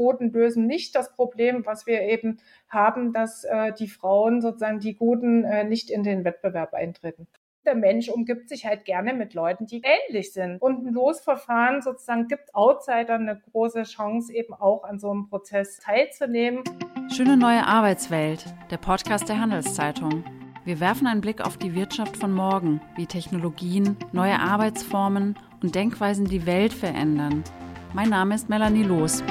Frauenquoten lösen nicht das Problem, was wir eben haben, dass äh, die Frauen sozusagen die Guten äh, nicht in den Wettbewerb eintreten der Mensch umgibt sich halt gerne mit Leuten, die ähnlich sind. Und ein Losverfahren sozusagen gibt Outsidern eine große Chance, eben auch an so einem Prozess teilzunehmen. Schöne neue Arbeitswelt, der Podcast der Handelszeitung. Wir werfen einen Blick auf die Wirtschaft von morgen, wie Technologien, neue Arbeitsformen und Denkweisen die Welt verändern. Mein Name ist Melanie Loos.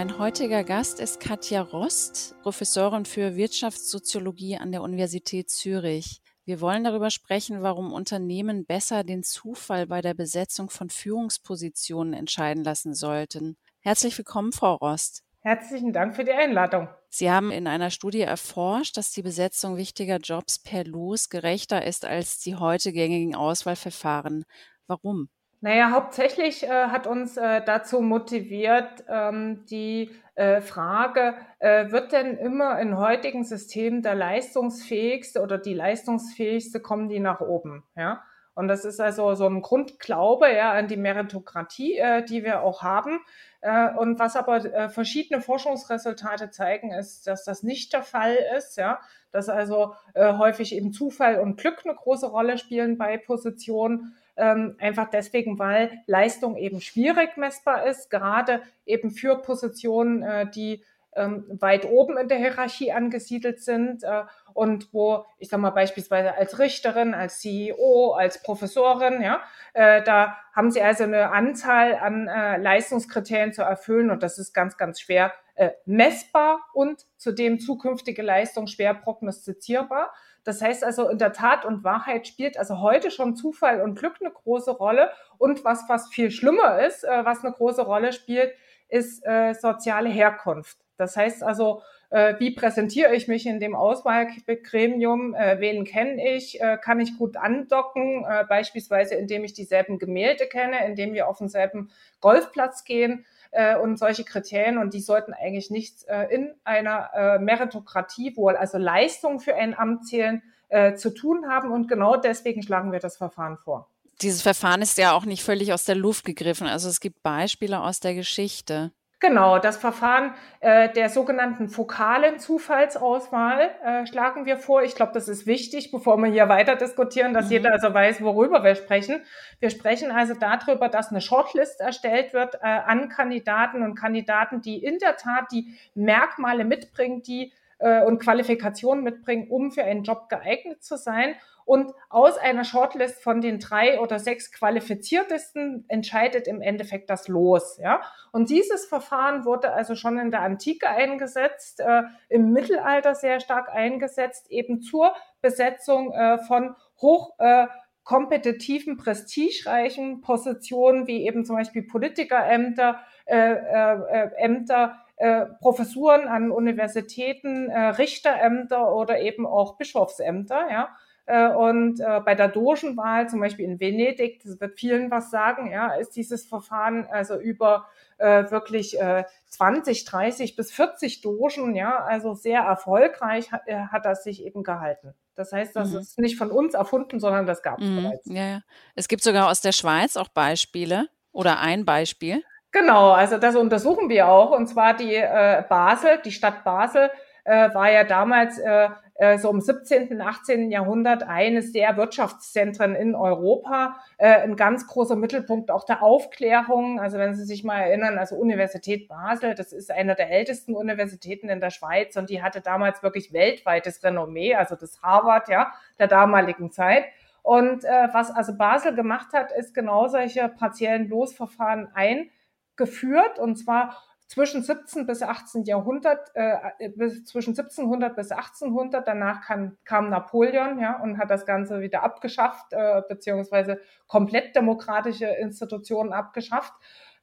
Mein heutiger Gast ist Katja Rost, Professorin für Wirtschaftssoziologie an der Universität Zürich. Wir wollen darüber sprechen, warum Unternehmen besser den Zufall bei der Besetzung von Führungspositionen entscheiden lassen sollten. Herzlich willkommen, Frau Rost. Herzlichen Dank für die Einladung. Sie haben in einer Studie erforscht, dass die Besetzung wichtiger Jobs per Los gerechter ist als die heute gängigen Auswahlverfahren. Warum? Naja, hauptsächlich äh, hat uns äh, dazu motiviert ähm, die äh, Frage, äh, wird denn immer in heutigen Systemen der leistungsfähigste oder die leistungsfähigste kommen die nach oben? Ja? Und das ist also so ein Grundglaube ja, an die Meritokratie, äh, die wir auch haben. Äh, und was aber verschiedene Forschungsresultate zeigen, ist, dass das nicht der Fall ist, ja, dass also häufig eben Zufall und Glück eine große Rolle spielen bei Positionen ähm, einfach deswegen, weil Leistung eben schwierig messbar ist, gerade eben für Positionen, äh, die ähm, weit oben in der Hierarchie angesiedelt sind äh, und wo, ich sag mal beispielsweise als Richterin, als CEO, als Professorin, ja, äh, da haben sie also eine Anzahl an äh, Leistungskriterien zu erfüllen und das ist ganz, ganz schwer äh, messbar und zudem zukünftige Leistung schwer prognostizierbar. Das heißt also, in der Tat und Wahrheit spielt also heute schon Zufall und Glück eine große Rolle. Und was, was viel schlimmer ist, äh, was eine große Rolle spielt, ist äh, soziale Herkunft. Das heißt also, äh, wie präsentiere ich mich in dem Auswahlgremium, äh, wen kenne ich, äh, kann ich gut andocken, äh, beispielsweise indem ich dieselben Gemälde kenne, indem wir auf denselben Golfplatz gehen äh, und solche Kriterien und die sollten eigentlich nicht äh, in einer äh, Meritokratie, wo also Leistungen für ein Amt zählen, äh, zu tun haben und genau deswegen schlagen wir das Verfahren vor. Dieses Verfahren ist ja auch nicht völlig aus der Luft gegriffen. Also es gibt Beispiele aus der Geschichte. Genau, das Verfahren äh, der sogenannten fokalen Zufallsauswahl äh, schlagen wir vor. Ich glaube, das ist wichtig, bevor wir hier weiter diskutieren, dass mhm. jeder also weiß, worüber wir sprechen. Wir sprechen also darüber, dass eine Shortlist erstellt wird äh, an Kandidaten und Kandidaten, die in der Tat die Merkmale mitbringen, die äh, und Qualifikationen mitbringen, um für einen Job geeignet zu sein. Und aus einer Shortlist von den drei oder sechs qualifiziertesten entscheidet im Endeffekt das Los. Ja? Und dieses Verfahren wurde also schon in der Antike eingesetzt, äh, im Mittelalter sehr stark eingesetzt, eben zur Besetzung äh, von hoch äh, kompetitiven, prestigereichen Positionen, wie eben zum Beispiel Politikerämter, äh, äh, Ämter, äh, Professuren an Universitäten, Richterämter oder eben auch Bischofsämter, ja. Äh, und äh, bei der Dogenwahl, zum Beispiel in Venedig, das wird vielen was sagen, ja, ist dieses Verfahren also über äh, wirklich äh, 20, 30 bis 40 Dogen, ja, also sehr erfolgreich hat, äh, hat das sich eben gehalten. Das heißt, das mhm. ist nicht von uns erfunden, sondern das gab es mhm. bereits. Ja, ja. Es gibt sogar aus der Schweiz auch Beispiele oder ein Beispiel. Genau, also das untersuchen wir auch. Und zwar die äh, Basel, die Stadt Basel äh, war ja damals äh, äh, so im 17., 18. Jahrhundert eines der Wirtschaftszentren in Europa, äh, ein ganz großer Mittelpunkt auch der Aufklärung. Also wenn Sie sich mal erinnern, also Universität Basel, das ist eine der ältesten Universitäten in der Schweiz und die hatte damals wirklich weltweites Renommee, also das Harvard ja der damaligen Zeit. Und äh, was also Basel gemacht hat, ist genau solche partiellen Losverfahren eingeführt und zwar zwischen 17 bis 18 Jahrhundert, äh, bis, zwischen 1700 bis 1800. Danach kam, kam Napoleon ja, und hat das Ganze wieder abgeschafft, äh, beziehungsweise komplett demokratische Institutionen abgeschafft.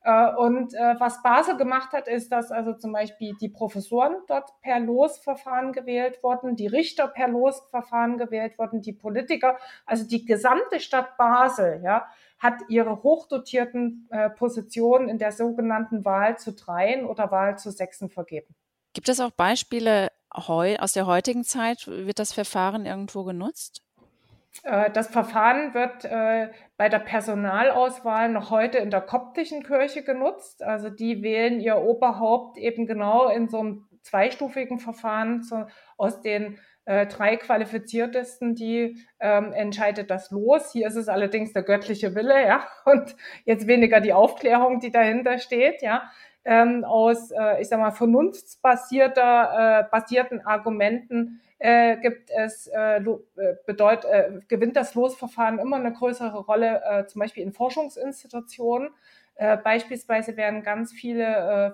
Äh, und äh, was Basel gemacht hat, ist, dass also zum Beispiel die Professoren dort per Losverfahren gewählt wurden, die Richter per Losverfahren gewählt wurden, die Politiker, also die gesamte Stadt Basel, ja, hat ihre hochdotierten äh, Positionen in der sogenannten Wahl zu dreien oder Wahl zu sechsen vergeben. Gibt es auch Beispiele aus der heutigen Zeit? Wird das Verfahren irgendwo genutzt? Äh, das Verfahren wird äh, bei der Personalauswahl noch heute in der koptischen Kirche genutzt. Also die wählen ihr Oberhaupt eben genau in so einem zweistufigen Verfahren zu, aus den äh, drei qualifiziertesten, die ähm, entscheidet das los. Hier ist es allerdings der göttliche Wille, ja, und jetzt weniger die Aufklärung, die dahinter steht, ja. Ähm, aus, äh, ich sag mal, vernunftsbasierter, äh, basierten Argumenten äh, gibt es, äh, äh, bedeut, äh, gewinnt das Losverfahren immer eine größere Rolle, äh, zum Beispiel in Forschungsinstitutionen. Äh, beispielsweise werden ganz viele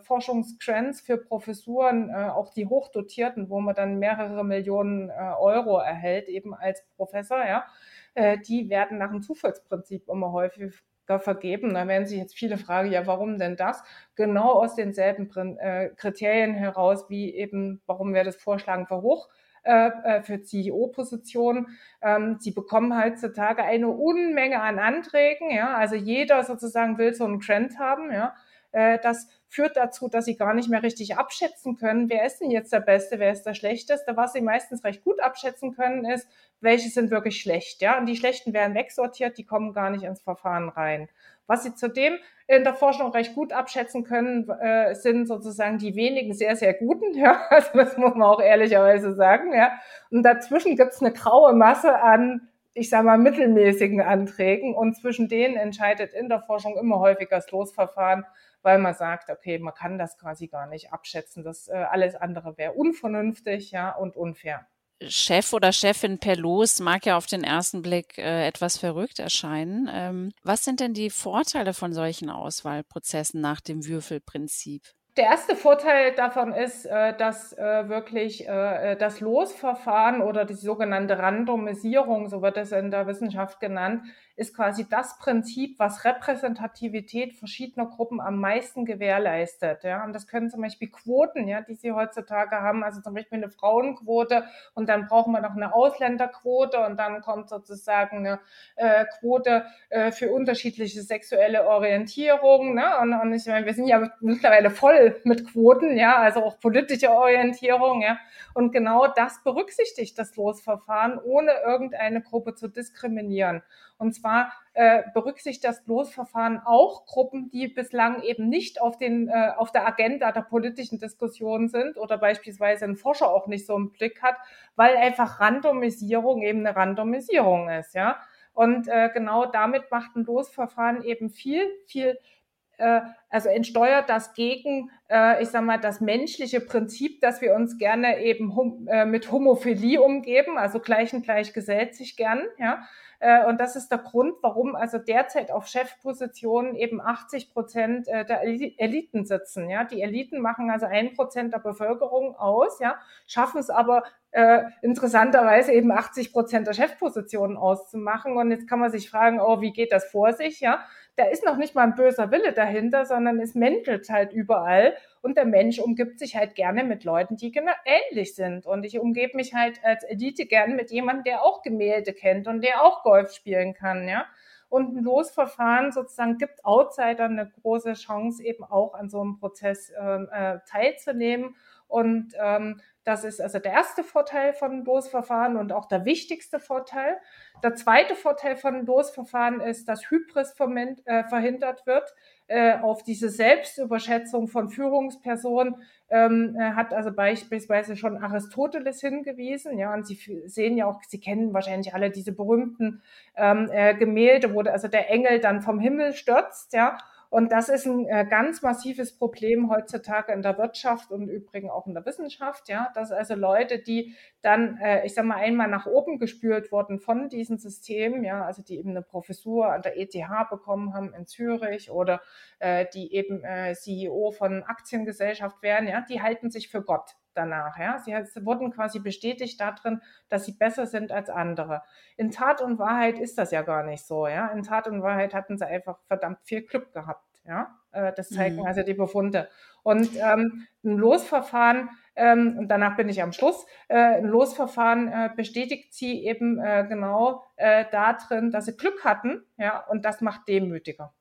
äh, Forschungsgrants für Professuren, äh, auch die hochdotierten, wo man dann mehrere Millionen äh, Euro erhält, eben als Professor, ja, äh, die werden nach dem Zufallsprinzip immer häufiger vergeben. Da werden sich jetzt viele fragen, ja, warum denn das? Genau aus denselben äh, Kriterien heraus, wie eben, warum wir das vorschlagen für hoch äh, äh, für CEO-Positionen. Ähm, sie bekommen heutzutage eine Unmenge an Anträgen. Ja, also jeder sozusagen will so einen Trend haben. Ja, das führt dazu, dass sie gar nicht mehr richtig abschätzen können, wer ist denn jetzt der Beste, wer ist der Schlechteste. Was sie meistens recht gut abschätzen können, ist, welche sind wirklich schlecht. Ja, und die Schlechten werden wegsortiert, die kommen gar nicht ins Verfahren rein. Was sie zudem in der Forschung recht gut abschätzen können, äh, sind sozusagen die wenigen sehr, sehr guten. Ja, also das muss man auch ehrlicherweise sagen. Ja, und dazwischen gibt es eine graue Masse an, ich sage mal, mittelmäßigen Anträgen und zwischen denen entscheidet in der Forschung immer häufiger das Losverfahren, weil man sagt, okay, man kann das quasi gar nicht abschätzen. Das äh, alles andere wäre unvernünftig, ja, und unfair. Chef oder Chefin per Los mag ja auf den ersten Blick äh, etwas verrückt erscheinen. Ähm, was sind denn die Vorteile von solchen Auswahlprozessen nach dem Würfelprinzip? Der erste Vorteil davon ist, äh, dass äh, wirklich äh, das Losverfahren oder die sogenannte Randomisierung, so wird es in der Wissenschaft genannt, ist quasi das Prinzip, was Repräsentativität verschiedener Gruppen am meisten gewährleistet. Ja, und das können zum Beispiel Quoten, ja, die sie heutzutage haben, also zum Beispiel eine Frauenquote und dann brauchen wir noch eine Ausländerquote und dann kommt sozusagen eine äh, Quote äh, für unterschiedliche sexuelle Orientierungen. Ne? Und, und ich meine, wir sind ja mittlerweile voll mit Quoten, ja, also auch politische Orientierung, ja. Und genau das berücksichtigt das Losverfahren, ohne irgendeine Gruppe zu diskriminieren. Und zwar äh, berücksichtigt das Losverfahren auch Gruppen, die bislang eben nicht auf, den, äh, auf der Agenda der politischen Diskussion sind oder beispielsweise ein Forscher auch nicht so im Blick hat, weil einfach Randomisierung eben eine Randomisierung ist, ja. Und äh, genau damit macht ein Losverfahren eben viel, viel also entsteuert das gegen, äh, ich sag mal, das menschliche Prinzip, dass wir uns gerne eben hum, äh, mit Homophilie umgeben, also gleich und gleich gesellt sich gern, ja. Äh, und das ist der Grund, warum also derzeit auf Chefpositionen eben 80 Prozent äh, der Eliten sitzen. Ja, die Eliten machen also ein Prozent der Bevölkerung aus, ja, schaffen es aber äh, interessanterweise eben 80 Prozent der Chefpositionen auszumachen. Und jetzt kann man sich fragen, oh, wie geht das vor sich? Ja, da ist noch nicht mal ein böser Wille dahinter, sondern es mäntelt halt überall. Und der Mensch umgibt sich halt gerne mit Leuten, die genau ähnlich sind. Und ich umgebe mich halt als Elite gerne mit jemandem, der auch Gemälde kennt und der auch Golf spielen kann, ja. Und ein Losverfahren sozusagen gibt Outsidern eine große Chance, eben auch an so einem Prozess ähm, äh, teilzunehmen. Und ähm, das ist also der erste Vorteil von Losverfahren und auch der wichtigste Vorteil. Der zweite Vorteil von Losverfahren ist, dass Hybris äh, verhindert wird. Äh, auf diese Selbstüberschätzung von Führungspersonen ähm, äh, hat also beispielsweise schon Aristoteles hingewiesen. Ja, und Sie sehen ja auch, Sie kennen wahrscheinlich alle diese berühmten ähm, äh, Gemälde, wo also der Engel dann vom Himmel stürzt. Ja, und das ist ein äh, ganz massives Problem heutzutage in der Wirtschaft und übrigens auch in der Wissenschaft, ja, dass also Leute, die dann, äh, ich sag mal, einmal nach oben gespült wurden von diesen Systemen, ja, also die eben eine Professur an der ETH bekommen haben in Zürich oder äh, die eben CEO von Aktiengesellschaft wären, ja, die halten sich für Gott danach. Ja? Sie wurden quasi bestätigt darin, dass sie besser sind als andere. In Tat und Wahrheit ist das ja gar nicht so. Ja? In Tat und Wahrheit hatten sie einfach verdammt viel Glück gehabt. Ja? Äh, das zeigen mhm. also die Befunde. Und ähm, ein Losverfahren, ähm, und danach bin ich am Schluss, äh, ein Losverfahren äh, bestätigt sie eben äh, genau äh, darin, dass sie Glück hatten, ja, und das macht demütiger.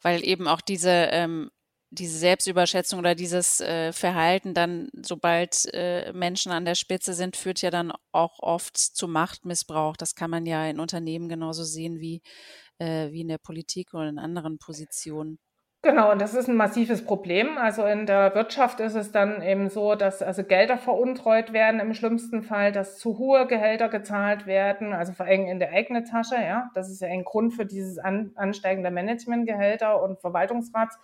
Weil eben auch diese ähm, diese Selbstüberschätzung oder dieses äh, Verhalten dann, sobald äh, Menschen an der Spitze sind, führt ja dann auch oft zu Machtmissbrauch. Das kann man ja in Unternehmen genauso sehen wie, äh, wie in der Politik oder in anderen Positionen. Genau, und das ist ein massives Problem. Also in der Wirtschaft ist es dann eben so, dass also Gelder veruntreut werden im schlimmsten Fall, dass zu hohe Gehälter gezahlt werden, also vor allem in der eigenen Tasche. Ja, das ist ja ein Grund für dieses an, ansteigende Managementgehälter und Verwaltungsrats-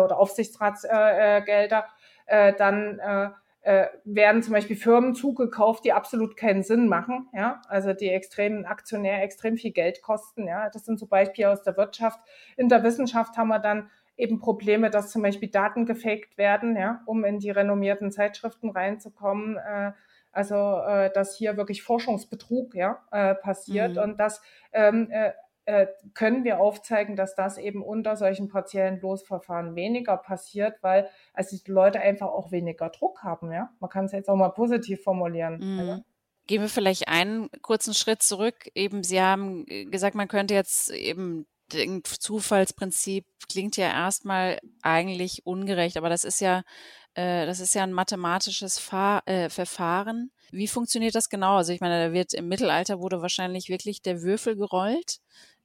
oder Aufsichtsratsgelder. Äh, äh, dann äh, werden zum Beispiel Firmen zugekauft, die absolut keinen Sinn machen, ja, also die extremen Aktionär extrem viel Geld kosten, ja, das sind so Beispiele aus der Wirtschaft. In der Wissenschaft haben wir dann eben Probleme, dass zum Beispiel Daten gefaked werden, ja, um in die renommierten Zeitschriften reinzukommen. Äh, also äh, dass hier wirklich Forschungsbetrug ja, äh, passiert mhm. und das ähm, äh, können wir aufzeigen, dass das eben unter solchen partiellen Losverfahren weniger passiert, weil also die Leute einfach auch weniger Druck haben. Ja? Man kann es jetzt auch mal positiv formulieren. Mhm. Also. Gehen wir vielleicht einen kurzen Schritt zurück. Eben, Sie haben gesagt, man könnte jetzt eben Zufallsprinzip klingt ja erstmal eigentlich ungerecht, aber das ist ja, äh, das ist ja ein mathematisches Fahr äh, Verfahren. Wie funktioniert das genau? Also ich meine, da wird im Mittelalter wurde wahrscheinlich wirklich der Würfel gerollt.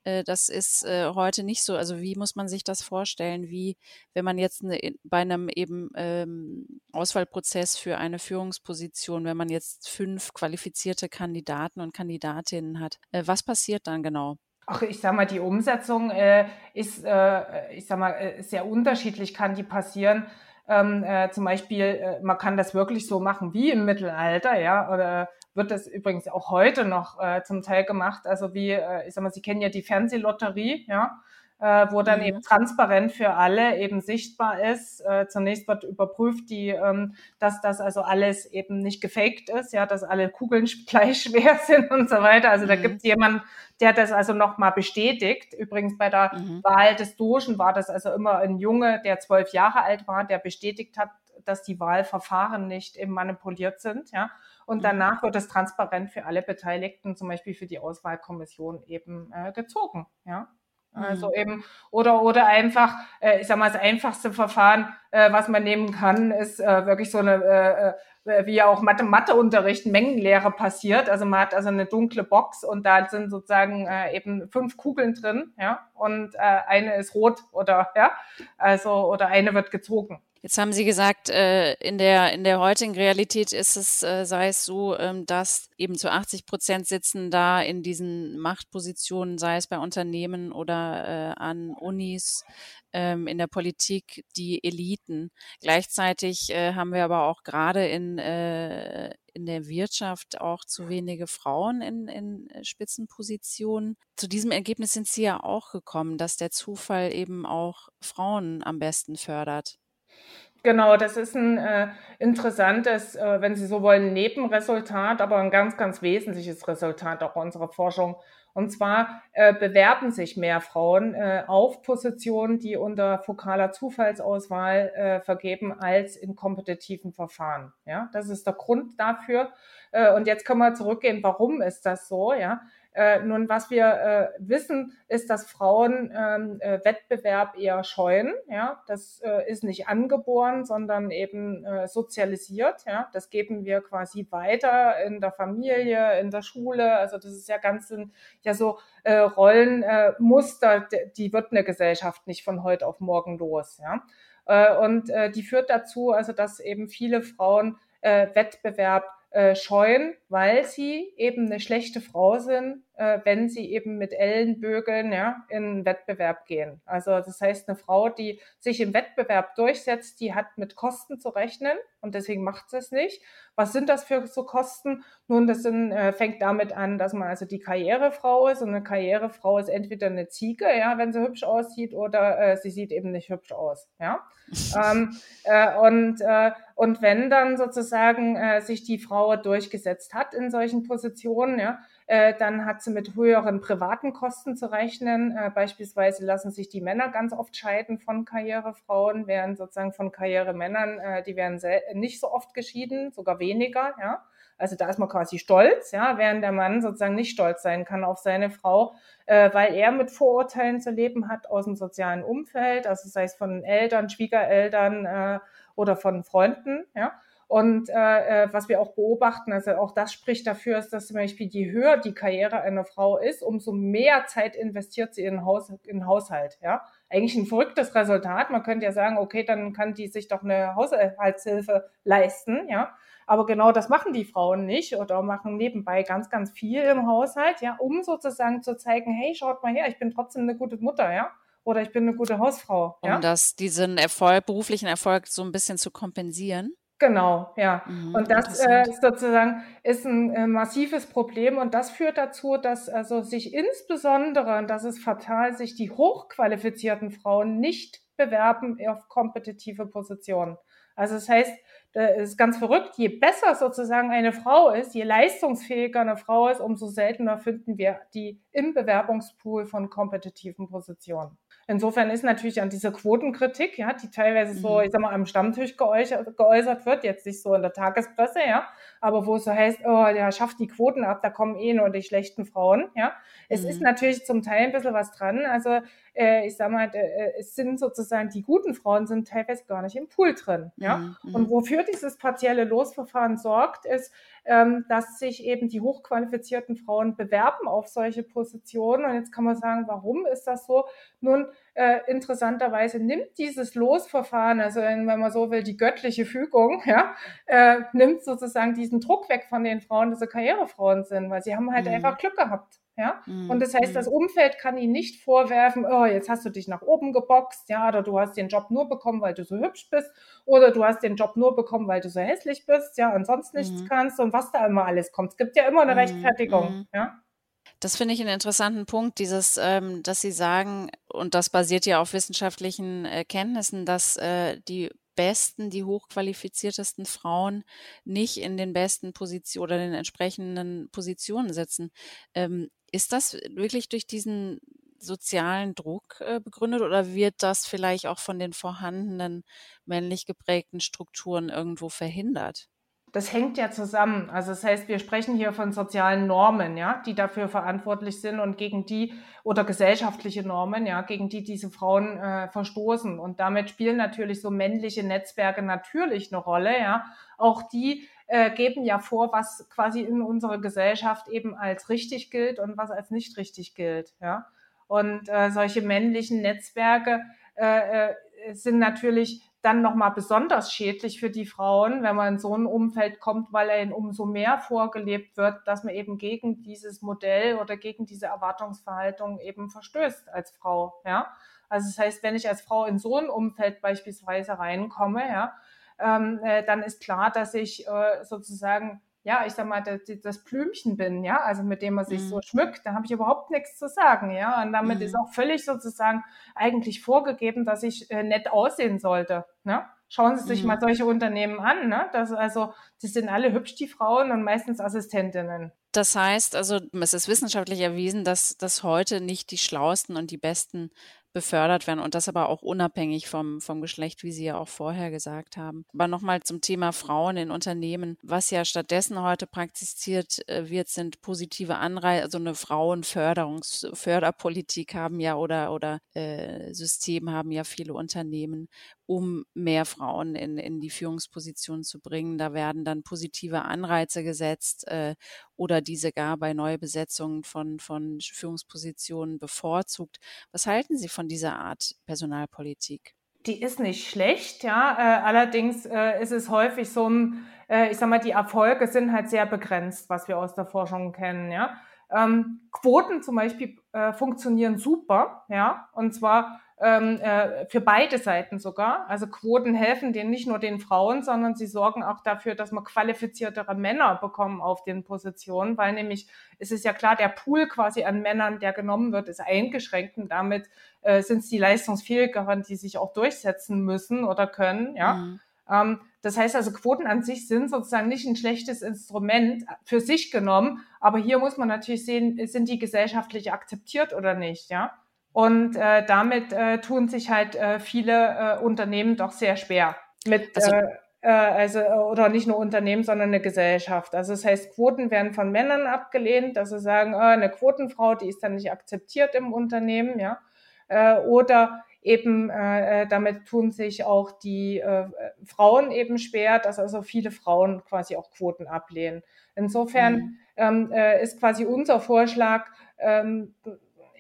Äh, das ist äh, heute nicht so. Also wie muss man sich das vorstellen? Wie, wenn man jetzt eine, bei einem eben ähm, Auswahlprozess für eine Führungsposition, wenn man jetzt fünf qualifizierte Kandidaten und Kandidatinnen hat, äh, was passiert dann genau? Ach, ich sag mal, die Umsetzung äh, ist, äh, ich sag mal, äh, sehr unterschiedlich kann die passieren. Ähm, äh, zum Beispiel, man kann das wirklich so machen wie im Mittelalter, ja, oder wird das übrigens auch heute noch äh, zum Teil gemacht. Also wie, äh, ich sag mal, Sie kennen ja die Fernsehlotterie, ja äh, wo dann mhm. eben transparent für alle eben sichtbar ist. Äh, zunächst wird überprüft, die, ähm, dass das also alles eben nicht gefaked ist, ja, dass alle Kugeln gleich schwer sind und so weiter. Also mhm. da gibt es jemanden, der das also nochmal bestätigt. Übrigens bei der mhm. Wahl des Dogen war das also immer ein Junge, der zwölf Jahre alt war, der bestätigt hat, dass die Wahlverfahren nicht eben manipuliert sind, ja. Und mhm. danach wird es transparent für alle Beteiligten, zum Beispiel für die Auswahlkommission eben äh, gezogen, ja. Also mhm. eben, oder, oder einfach, äh, ich sag mal, das einfachste Verfahren, äh, was man nehmen kann, ist äh, wirklich so eine, äh, äh, wie ja auch Mathe, Matheunterricht, Mengenlehre passiert. Also man hat also eine dunkle Box und da sind sozusagen äh, eben fünf Kugeln drin, ja, und äh, eine ist rot oder, ja, also, oder eine wird gezogen. Jetzt haben Sie gesagt, äh, in der in der heutigen Realität ist es, äh, sei es so, ähm, dass eben zu 80 Prozent sitzen da in diesen Machtpositionen, sei es bei Unternehmen oder äh, an Unis, ähm, in der Politik die Eliten. Gleichzeitig haben wir aber auch gerade in in der Wirtschaft auch zu wenige Frauen in, in Spitzenpositionen. Zu diesem Ergebnis sind Sie ja auch gekommen, dass der Zufall eben auch Frauen am besten fördert. Genau, das ist ein äh, interessantes, äh, wenn Sie so wollen, Nebenresultat, aber ein ganz, ganz wesentliches Resultat auch unserer Forschung. Und zwar äh, bewerben sich mehr Frauen äh, auf Positionen, die unter fokaler Zufallsauswahl äh, vergeben, als in kompetitiven Verfahren. Ja, das ist der Grund dafür. Äh, und jetzt können wir zurückgehen, warum ist das so? Ja, äh, nun, was wir äh, wissen, ist, dass Frauen ähm, äh, Wettbewerb eher scheuen. Ja, das äh, ist nicht angeboren, sondern eben äh, sozialisiert. Ja, das geben wir quasi weiter in der Familie, in der Schule. Also das ist ja ganz ja so äh, Rollenmuster. die wird eine Gesellschaft nicht von heute auf morgen los. Ja, und die führt dazu, also dass eben viele Frauen Wettbewerb scheuen, weil sie eben eine schlechte Frau sind, äh, wenn sie eben mit Ellenbögeln ja, in Wettbewerb gehen. Also das heißt, eine Frau, die sich im Wettbewerb durchsetzt, die hat mit Kosten zu rechnen und deswegen macht sie es nicht. Was sind das für so Kosten? Nun, das sind, äh, fängt damit an, dass man also die Karrierefrau ist und eine Karrierefrau ist entweder eine Ziege, ja, wenn sie hübsch aussieht, oder äh, sie sieht eben nicht hübsch aus, ja. ähm, äh, und, äh, und wenn dann sozusagen äh, sich die Frau durchgesetzt hat in solchen Positionen, ja, äh, dann hat sie mit höheren privaten Kosten zu rechnen. Äh, beispielsweise lassen sich die Männer ganz oft scheiden von Karrierefrauen, während sozusagen von Karrieremännern, äh, die werden nicht so oft geschieden, sogar weniger. Ja? Also da ist man quasi stolz, ja, während der Mann sozusagen nicht stolz sein kann auf seine Frau, äh, weil er mit Vorurteilen zu leben hat aus dem sozialen Umfeld, also sei es von Eltern, Schwiegereltern äh, oder von Freunden, ja. Und äh, äh, was wir auch beobachten, also auch das spricht dafür, ist, dass zum Beispiel je höher die Karriere einer Frau ist, umso mehr Zeit investiert sie in, Haus, in Haushalt. Ja, eigentlich ein verrücktes Resultat. Man könnte ja sagen, okay, dann kann die sich doch eine Haushaltshilfe leisten. Ja, aber genau das machen die Frauen nicht oder machen nebenbei ganz, ganz viel im Haushalt. Ja, um sozusagen zu zeigen, hey, schaut mal her, ich bin trotzdem eine gute Mutter. Ja, oder ich bin eine gute Hausfrau. Um ja? das, diesen Erfolg, beruflichen Erfolg so ein bisschen zu kompensieren. Genau, ja. Mhm, und das äh, sozusagen ist ein äh, massives Problem und das führt dazu, dass also sich insbesondere, und das ist fatal, sich die hochqualifizierten Frauen nicht bewerben auf kompetitive Positionen. Also das heißt, das ist ganz verrückt, je besser sozusagen eine Frau ist, je leistungsfähiger eine Frau ist, umso seltener finden wir die im Bewerbungspool von kompetitiven Positionen. Insofern ist natürlich an dieser Quotenkritik, ja, die teilweise so, mhm. ich sag mal, am Stammtisch geäußert, geäußert wird, jetzt nicht so in der Tagespresse, ja, aber wo es so heißt, oh, der schafft die Quoten ab, da kommen eh nur die schlechten Frauen, ja. Es mhm. ist natürlich zum Teil ein bisschen was dran. Also äh, ich sag mal, äh, es sind sozusagen die guten Frauen sind teilweise gar nicht im Pool drin, ja. Mhm. Und wofür dieses partielle Losverfahren sorgt, ist, ähm, dass sich eben die hochqualifizierten Frauen bewerben auf solche Positionen. Und jetzt kann man sagen, warum ist das so? Nun, äh, interessanterweise nimmt dieses Losverfahren, also wenn man so will, die göttliche Fügung, ja, äh, nimmt sozusagen diesen Druck weg von den Frauen, dass sie Karrierefrauen sind, weil sie haben halt mhm. einfach Glück gehabt. Ja? Mhm. Und das heißt, das mhm. Umfeld kann ihnen nicht vorwerfen, oh, jetzt hast du dich nach oben geboxt, ja, oder du hast den Job nur bekommen, weil du so hübsch bist, oder du hast den Job nur bekommen, weil du so hässlich bist, ja, und sonst nichts mhm. kannst und was da immer alles kommt. Es gibt ja immer eine mhm. Rechtfertigung, mhm. ja. Das finde ich einen interessanten Punkt, dieses, ähm, dass Sie sagen, und das basiert ja auf wissenschaftlichen Erkenntnissen, dass äh, die besten, die hochqualifiziertesten Frauen nicht in den besten Positionen oder den entsprechenden Positionen sitzen. Ähm, ist das wirklich durch diesen sozialen Druck äh, begründet oder wird das vielleicht auch von den vorhandenen männlich geprägten Strukturen irgendwo verhindert? Das hängt ja zusammen. Also das heißt, wir sprechen hier von sozialen Normen, ja, die dafür verantwortlich sind und gegen die oder gesellschaftliche Normen, ja, gegen die diese Frauen äh, verstoßen. Und damit spielen natürlich so männliche Netzwerke natürlich eine Rolle, ja. Auch die äh, geben ja vor, was quasi in unserer Gesellschaft eben als richtig gilt und was als nicht richtig gilt. Ja? Und äh, solche männlichen Netzwerke äh, äh sind natürlich dann nochmal besonders schädlich für die Frauen, wenn man in so ein Umfeld kommt, weil ihnen umso mehr vorgelebt wird, dass man eben gegen dieses Modell oder gegen diese Erwartungsverhaltung eben verstößt als Frau. Ja? Also das heißt, wenn ich als Frau in so ein Umfeld beispielsweise reinkomme, ja, ähm, äh, dann ist klar, dass ich äh, sozusagen ja, ich sag mal, das, das Blümchen bin, ja, also mit dem man sich mhm. so schmückt, da habe ich überhaupt nichts zu sagen, ja. Und damit mhm. ist auch völlig sozusagen eigentlich vorgegeben, dass ich äh, nett aussehen sollte. Ne? Schauen Sie sich mhm. mal solche Unternehmen an, ne? Das, also, die sind alle hübsch, die Frauen, und meistens Assistentinnen. Das heißt, also es ist wissenschaftlich erwiesen, dass, dass heute nicht die schlauesten und die besten befördert werden und das aber auch unabhängig vom, vom Geschlecht, wie Sie ja auch vorher gesagt haben. Aber nochmal zum Thema Frauen in Unternehmen. Was ja stattdessen heute praktiziert äh, wird, sind positive Anreize, also eine Frauenförderungs Förderpolitik haben ja oder, oder äh, System haben ja viele Unternehmen, um mehr Frauen in, in die Führungsposition zu bringen. Da werden dann positive Anreize gesetzt äh, oder diese gar bei Neubesetzungen von, von Führungspositionen bevorzugt. Was halten Sie von dieser Art Personalpolitik? Die ist nicht schlecht, ja. Äh, allerdings äh, ist es häufig so ein, äh, ich sag mal, die Erfolge sind halt sehr begrenzt, was wir aus der Forschung kennen, ja. Ähm, Quoten zum Beispiel äh, funktionieren super, ja. Und zwar ähm, äh, für beide Seiten sogar. Also Quoten helfen denen nicht nur den Frauen, sondern sie sorgen auch dafür, dass man qualifiziertere Männer bekommen auf den Positionen, weil nämlich es ist ja klar, der Pool quasi an Männern, der genommen wird, ist eingeschränkt und damit äh, sind es die Leistungsfähigeren, die sich auch durchsetzen müssen oder können, ja. Mhm. Ähm, das heißt also, Quoten an sich sind sozusagen nicht ein schlechtes Instrument für sich genommen, aber hier muss man natürlich sehen, sind die gesellschaftlich akzeptiert oder nicht, ja. Und äh, damit äh, tun sich halt äh, viele äh, Unternehmen doch sehr schwer mit also, äh, äh, also oder nicht nur Unternehmen, sondern eine Gesellschaft. Also das heißt, Quoten werden von Männern abgelehnt, dass sie sagen, oh, eine Quotenfrau, die ist dann nicht akzeptiert im Unternehmen, ja. Äh, oder eben äh, damit tun sich auch die äh, Frauen eben schwer, dass also viele Frauen quasi auch Quoten ablehnen. Insofern mhm. ähm, äh, ist quasi unser Vorschlag, ähm,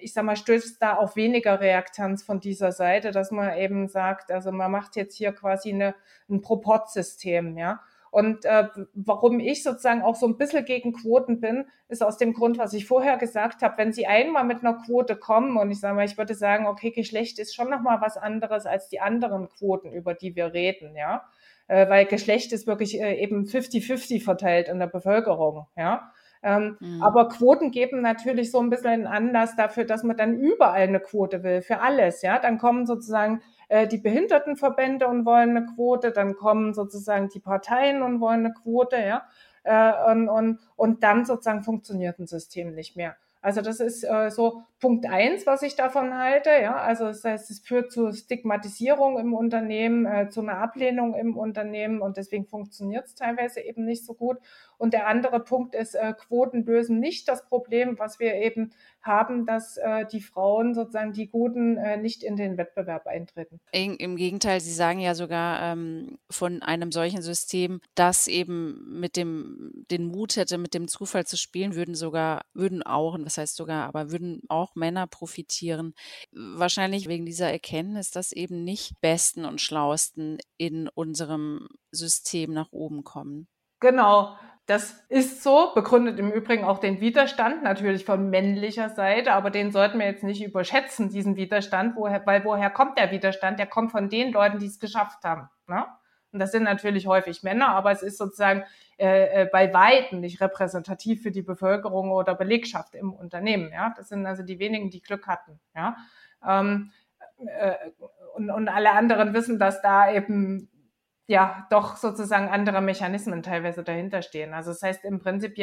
ich sag mal, stößt da auf weniger Reaktanz von dieser Seite, dass man eben sagt, also man macht jetzt hier quasi eine, ein Proportsystem, ja. Und äh, warum ich sozusagen auch so ein bisschen gegen Quoten bin, ist aus dem Grund, was ich vorher gesagt habe. Wenn Sie einmal mit einer Quote kommen und ich sage mal, ich würde sagen, okay, Geschlecht ist schon nochmal was anderes als die anderen Quoten, über die wir reden, ja. Äh, weil Geschlecht ist wirklich äh, eben 50-50 verteilt in der Bevölkerung, ja. Ähm, mhm. Aber Quoten geben natürlich so ein bisschen einen Anlass dafür, dass man dann überall eine Quote will, für alles. Ja, dann kommen sozusagen äh, die Behindertenverbände und wollen eine Quote, dann kommen sozusagen die Parteien und wollen eine Quote, ja. Äh, und, und, und dann sozusagen funktioniert ein System nicht mehr. Also das ist äh, so Punkt eins, was ich davon halte. Ja, also das heißt, es führt zu Stigmatisierung im Unternehmen, äh, zu einer Ablehnung im Unternehmen und deswegen funktioniert es teilweise eben nicht so gut. Und der andere Punkt ist, äh, Quoten lösen nicht das Problem, was wir eben haben, dass äh, die Frauen sozusagen die Guten äh, nicht in den Wettbewerb eintreten. Im Gegenteil, Sie sagen ja sogar ähm, von einem solchen System, das eben mit dem den Mut hätte, mit dem Zufall zu spielen, würden sogar, würden auch, was heißt sogar, aber würden auch Männer profitieren. Wahrscheinlich wegen dieser Erkenntnis, dass eben nicht Besten und Schlausten in unserem System nach oben kommen. Genau. Das ist so, begründet im Übrigen auch den Widerstand, natürlich von männlicher Seite, aber den sollten wir jetzt nicht überschätzen, diesen Widerstand, woher, weil woher kommt der Widerstand? Der kommt von den Leuten, die es geschafft haben. Ne? Und das sind natürlich häufig Männer, aber es ist sozusagen äh, äh, bei Weitem nicht repräsentativ für die Bevölkerung oder Belegschaft im Unternehmen. Ja? Das sind also die wenigen, die Glück hatten. Ja? Ähm, äh, und, und alle anderen wissen, dass da eben ja doch sozusagen andere Mechanismen teilweise dahinter stehen. Also das heißt im Prinzip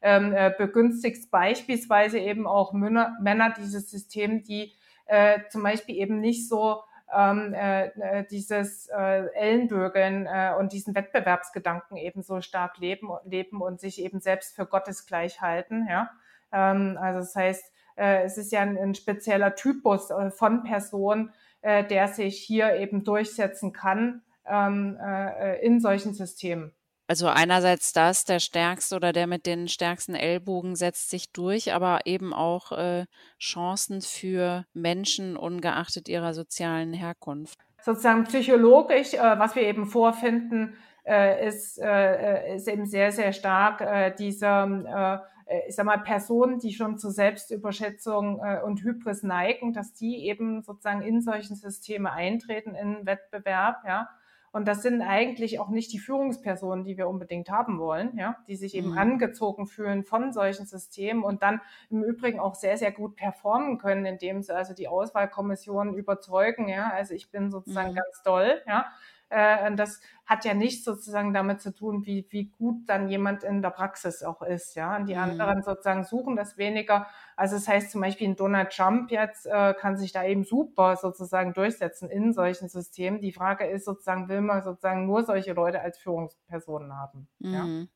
ähm, äh, begünstigt beispielsweise eben auch Männer, Männer dieses System, die äh, zum Beispiel eben nicht so ähm, äh, äh dieses äh, Ellenbürgeln äh, und diesen Wettbewerbsgedanken eben so stark leben, leben und sich eben selbst für Gottes gleich halten. Ja? Ähm, also das heißt, äh, es ist ja ein, ein spezieller Typus äh, von Person, äh, der sich hier eben durchsetzen kann ähm, äh, in solchen Systemen. Also einerseits das, der Stärkste oder der mit den stärksten Ellbogen setzt sich durch, aber eben auch äh, Chancen für Menschen ungeachtet ihrer sozialen Herkunft. Sozusagen psychologisch, äh, was wir eben vorfinden, äh, ist, äh, ist eben sehr, sehr stark äh, dieser, äh, ich sag mal, Personen, die schon zur Selbstüberschätzung äh, und Hybris neigen, dass die eben sozusagen in solchen Systeme eintreten, in Wettbewerb, ja und das sind eigentlich auch nicht die Führungspersonen, die wir unbedingt haben wollen, ja, die sich eben mhm. angezogen fühlen von solchen Systemen und dann im Übrigen auch sehr, sehr gut performen können, indem sie also die Auswahlkommissionen überzeugen, ja. Also ich bin sozusagen mhm. ganz toll, ja. Äh, das hat ja nichts sozusagen damit zu tun, wie, wie gut dann jemand in der Praxis auch ist. Ja, und die mhm. anderen sozusagen suchen das weniger. Also das heißt zum Beispiel, ein Donald Trump jetzt äh, kann sich da eben super sozusagen durchsetzen in solchen Systemen. Die Frage ist sozusagen, will man sozusagen nur solche Leute als Führungspersonen haben? Mhm. Ja? Mhm.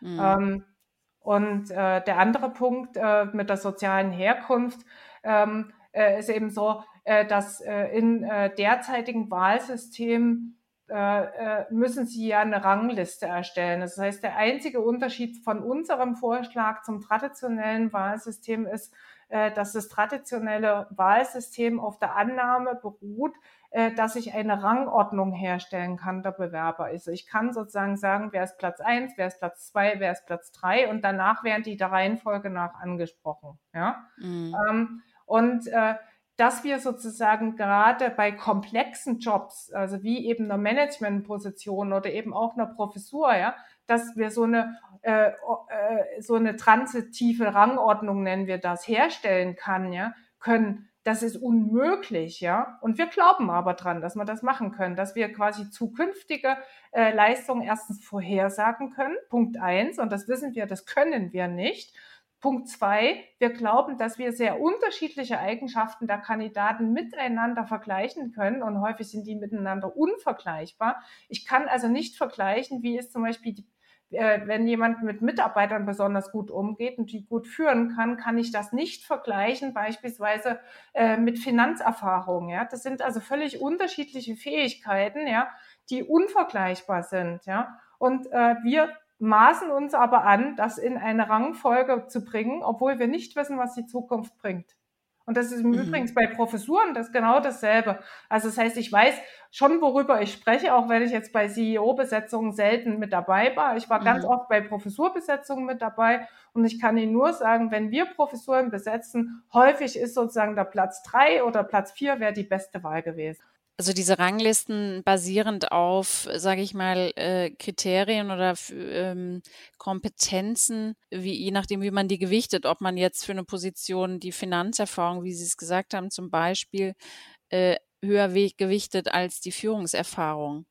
Ähm, und äh, der andere Punkt äh, mit der sozialen Herkunft ähm, äh, ist eben so, äh, dass äh, in äh, derzeitigen Wahlsystemen müssen Sie ja eine Rangliste erstellen. Das heißt, der einzige Unterschied von unserem Vorschlag zum traditionellen Wahlsystem ist, äh, dass das traditionelle Wahlsystem auf der Annahme beruht, dass ich eine Rangordnung herstellen kann der Bewerber. Also ich kann sozusagen sagen, wer ist Platz eins, wer ist Platz zwei, wer ist Platz drei und danach werden die der Reihenfolge nach angesprochen. Ja? Mhm. Ähm, und äh, dass wir sozusagen gerade bei komplexen Jobs, also wie eben einer Managementposition oder eben auch einer Professur, ja, dass wir so eine äh, äh, so eine transitive Rangordnung nennen wir das herstellen kann, ja, können. Das ist unmöglich, ja. Und wir glauben aber dran, dass wir das machen können, dass wir quasi zukünftige äh, Leistungen erstens vorhersagen können. Punkt eins. Und das wissen wir, das können wir nicht. Punkt zwei, wir glauben, dass wir sehr unterschiedliche Eigenschaften der Kandidaten miteinander vergleichen können und häufig sind die miteinander unvergleichbar. Ich kann also nicht vergleichen, wie ist zum Beispiel die äh, wenn jemand mit Mitarbeitern besonders gut umgeht und die gut führen kann, kann ich das nicht vergleichen, beispielsweise äh, mit Finanzerfahrungen. Ja, das sind also völlig unterschiedliche Fähigkeiten, ja, die unvergleichbar sind. Ja, und äh, wir maßen uns aber an, das in eine Rangfolge zu bringen, obwohl wir nicht wissen, was die Zukunft bringt. Und das ist mhm. übrigens bei Professuren das genau dasselbe. Also das heißt, ich weiß schon, worüber ich spreche, auch wenn ich jetzt bei CEO-Besetzungen selten mit dabei war. Ich war mhm. ganz oft bei Professurbesetzungen mit dabei und ich kann Ihnen nur sagen, wenn wir Professuren besetzen, häufig ist sozusagen der Platz drei oder Platz vier wäre die beste Wahl gewesen. Also diese Ranglisten basierend auf, sage ich mal, äh, Kriterien oder ähm, Kompetenzen, wie je nachdem, wie man die gewichtet, ob man jetzt für eine Position die Finanzerfahrung, wie Sie es gesagt haben, zum Beispiel äh, höher gewichtet als die Führungserfahrung.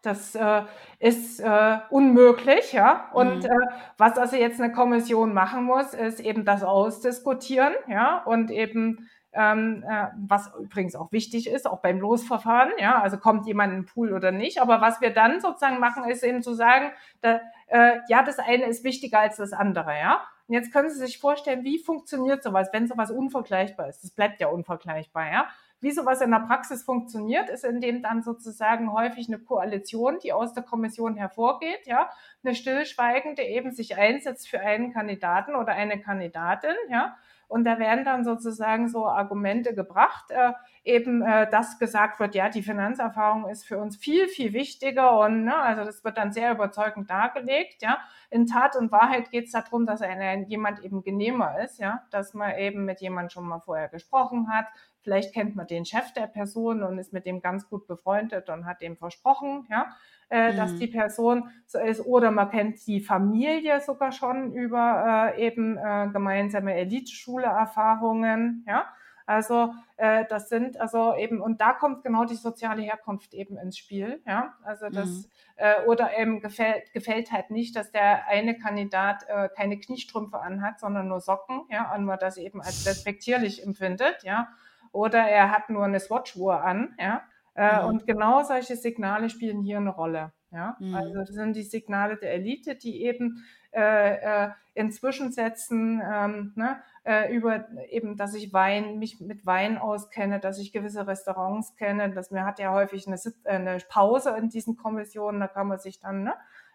Das äh, ist äh, unmöglich, ja. Und mhm. äh, was also jetzt eine Kommission machen muss, ist eben das ausdiskutieren, ja, und eben ähm, äh, was übrigens auch wichtig ist, auch beim Losverfahren, ja, also kommt jemand in den Pool oder nicht. Aber was wir dann sozusagen machen, ist eben zu sagen, da, äh, ja, das eine ist wichtiger als das andere, ja. Und jetzt können Sie sich vorstellen, wie funktioniert sowas, wenn sowas unvergleichbar ist. Das bleibt ja unvergleichbar, ja. Wie sowas in der Praxis funktioniert, ist, indem dann sozusagen häufig eine Koalition, die aus der Kommission hervorgeht, ja, eine stillschweigende eben sich einsetzt für einen Kandidaten oder eine Kandidatin, ja, und da werden dann sozusagen so Argumente gebracht, äh, eben, äh, dass gesagt wird, ja, die Finanzerfahrung ist für uns viel, viel wichtiger und ne, also das wird dann sehr überzeugend dargelegt, ja. In Tat und Wahrheit geht es darum, dass ein, jemand eben genehmer ist, ja, dass man eben mit jemandem schon mal vorher gesprochen hat. Vielleicht kennt man den Chef der Person und ist mit dem ganz gut befreundet und hat dem versprochen, ja äh, mhm. dass die Person so ist. Oder man kennt die Familie sogar schon über äh, eben äh, gemeinsame Eliteschule-Erfahrungen. Ja, also äh, das sind also eben und da kommt genau die soziale Herkunft eben ins Spiel. Ja, also das mhm. äh, oder eben gefällt, gefällt halt nicht, dass der eine Kandidat äh, keine Kniestrümpfe anhat, sondern nur Socken. Ja, und man das eben als respektierlich empfindet. Ja, oder er hat nur eine Swatch-Uhr an. Ja, äh, mhm. Und genau solche Signale spielen hier eine Rolle. Ja? Mhm. Also das sind die Signale der Elite, die eben äh, äh, inzwischen setzen, ähm, ne, äh, über eben, dass ich Wein, mich mit Wein auskenne, dass ich gewisse Restaurants kenne, dass mir hat ja häufig eine, eine Pause in diesen Kommissionen, da kann man sich dann ne,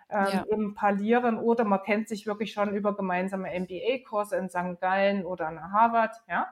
ähm, ja. eben parlieren oder man kennt sich wirklich schon über gemeinsame MBA-Kurse in St. Gallen oder in Harvard, ja.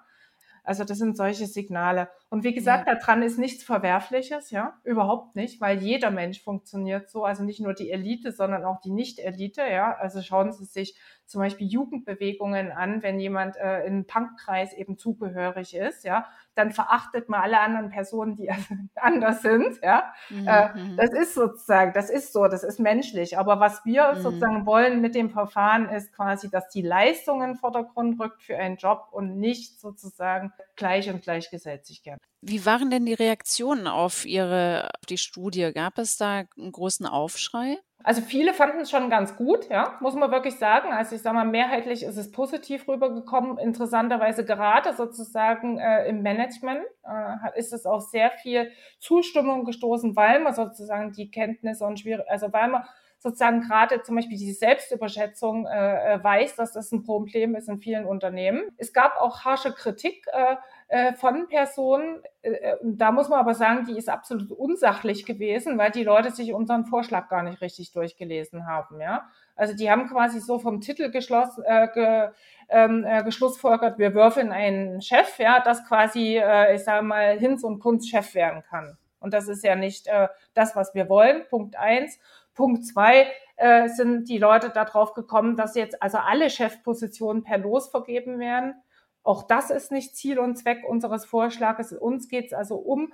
Also das sind solche Signale. Und wie gesagt, ja. daran ist nichts Verwerfliches, ja, überhaupt nicht, weil jeder Mensch funktioniert so, also nicht nur die Elite, sondern auch die Nicht-Elite, ja. Also schauen Sie sich zum Beispiel Jugendbewegungen an, wenn jemand äh, in Punkkreis eben zugehörig ist, ja, dann verachtet man alle anderen Personen, die anders sind, ja. Mhm. Äh, mhm. das ist sozusagen, das ist so, das ist menschlich. Aber was wir mhm. sozusagen wollen mit dem Verfahren ist quasi, dass die Leistung in den Vordergrund rückt für einen Job und nicht sozusagen gleich und gleichgesetzt werden. Wie waren denn die Reaktionen auf Ihre, auf die Studie? Gab es da einen großen Aufschrei? Also viele fanden es schon ganz gut, ja, muss man wirklich sagen. Also ich sage mal, mehrheitlich ist es positiv rübergekommen. Interessanterweise gerade sozusagen äh, im Management äh, ist es auch sehr viel Zustimmung gestoßen, weil man sozusagen die Kenntnisse und schwierig, also weil man sozusagen gerade zum Beispiel diese Selbstüberschätzung äh, äh, weiß, dass das ein Problem ist in vielen Unternehmen. Es gab auch harsche Kritik äh, äh, von Personen. Äh, äh, da muss man aber sagen, die ist absolut unsachlich gewesen, weil die Leute sich unseren Vorschlag gar nicht richtig durchgelesen haben. Ja, also die haben quasi so vom Titel geschlossen, äh, ge, ähm, äh, geschlussfolgert, wir würfeln einen Chef, ja, das quasi, äh, ich sage mal, Hinz und Kunz Chef werden kann. Und das ist ja nicht äh, das, was wir wollen. Punkt eins. Punkt zwei äh, sind die Leute darauf gekommen, dass jetzt also alle Chefpositionen per Los vergeben werden. Auch das ist nicht Ziel und Zweck unseres Vorschlages. Uns geht es also um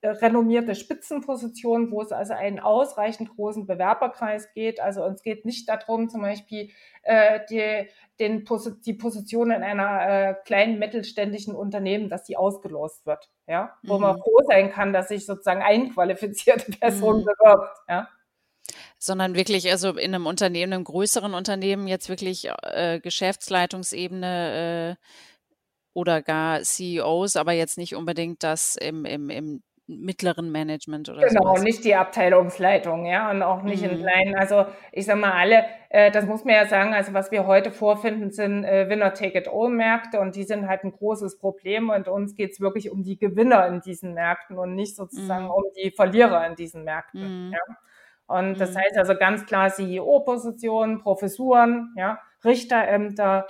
äh, renommierte Spitzenpositionen, wo es also einen ausreichend großen Bewerberkreis geht. Also uns geht nicht darum, zum Beispiel äh, die, den, die Position in einer äh, kleinen mittelständischen Unternehmen, dass die ausgelost wird, ja, wo mhm. man froh sein kann, dass sich sozusagen einqualifizierte Person mhm. bewirbt, ja. sondern wirklich, also in einem Unternehmen, einem größeren Unternehmen, jetzt wirklich äh, Geschäftsleitungsebene äh, oder gar CEOs, aber jetzt nicht unbedingt das im, im, im mittleren Management oder so. Genau, sowas. nicht die Abteilungsleitung, ja, und auch nicht mhm. in kleinen. Also ich sag mal, alle, äh, das muss man ja sagen, also was wir heute vorfinden, sind äh, Winner-Take-it-all-Märkte und die sind halt ein großes Problem und uns geht's wirklich um die Gewinner in diesen Märkten und nicht sozusagen mhm. um die Verlierer in diesen Märkten. Mhm. Ja. Und das mhm. heißt also ganz klar CEO-Positionen, Professuren, ja, Richterämter,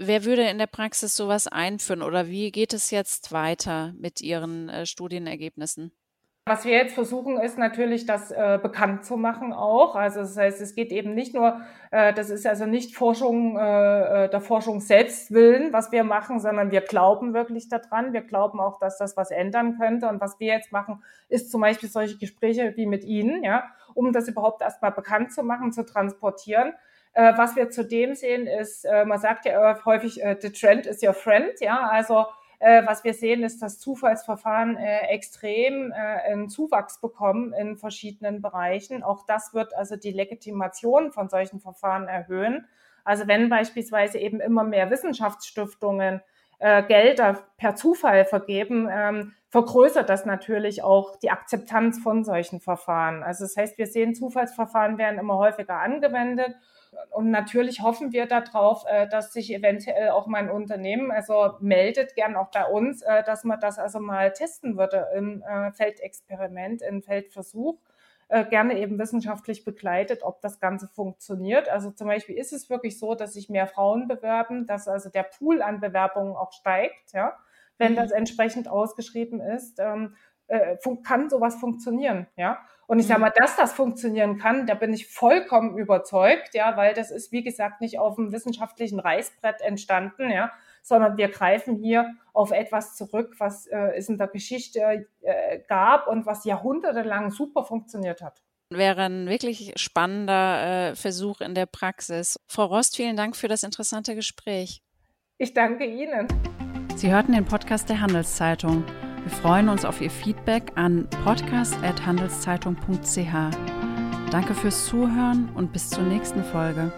Wer würde in der Praxis sowas einführen oder wie geht es jetzt weiter mit Ihren äh, Studienergebnissen? Was wir jetzt versuchen, ist natürlich, das äh, bekannt zu machen auch. Also das heißt, es geht eben nicht nur, äh, das ist also nicht Forschung äh, äh der Forschung selbst willen, was wir machen, sondern wir glauben wirklich daran. Wir glauben auch, dass das was ändern könnte. Und was wir jetzt machen, ist zum Beispiel solche Gespräche wie mit Ihnen, ja, um das überhaupt erstmal bekannt zu machen, zu transportieren. Äh, was wir zudem sehen ist, äh, man sagt ja häufig, äh, the trend is your friend, ja, also äh, was wir sehen ist, dass Zufallsverfahren äh, extrem äh, einen Zuwachs bekommen in verschiedenen Bereichen. Auch das wird also die Legitimation von solchen Verfahren erhöhen. Also wenn beispielsweise eben immer mehr Wissenschaftsstiftungen Gelder per Zufall vergeben, ähm, vergrößert das natürlich auch die Akzeptanz von solchen Verfahren. Also das heißt, wir sehen, Zufallsverfahren werden immer häufiger angewendet und natürlich hoffen wir darauf, äh, dass sich eventuell auch mein Unternehmen also meldet, gern auch bei uns, äh, dass man das also mal testen würde im äh, Feldexperiment, im Feldversuch. Gerne eben wissenschaftlich begleitet, ob das Ganze funktioniert. Also zum Beispiel ist es wirklich so, dass sich mehr Frauen bewerben, dass also der Pool an Bewerbungen auch steigt, ja, wenn mhm. das entsprechend ausgeschrieben ist. Ähm, kann sowas funktionieren, ja. Und ich sage mhm. mal, dass das funktionieren kann, da bin ich vollkommen überzeugt, ja, weil das ist, wie gesagt, nicht auf dem wissenschaftlichen Reißbrett entstanden, ja, sondern wir greifen hier auf etwas zurück, was äh, es in der Geschichte äh, gab und was jahrhundertelang super funktioniert hat. Wäre ein wirklich spannender äh, Versuch in der Praxis. Frau Rost, vielen Dank für das interessante Gespräch. Ich danke Ihnen. Sie hörten den Podcast der Handelszeitung. Wir freuen uns auf Ihr Feedback an podcast.handelszeitung.ch. Danke fürs Zuhören und bis zur nächsten Folge.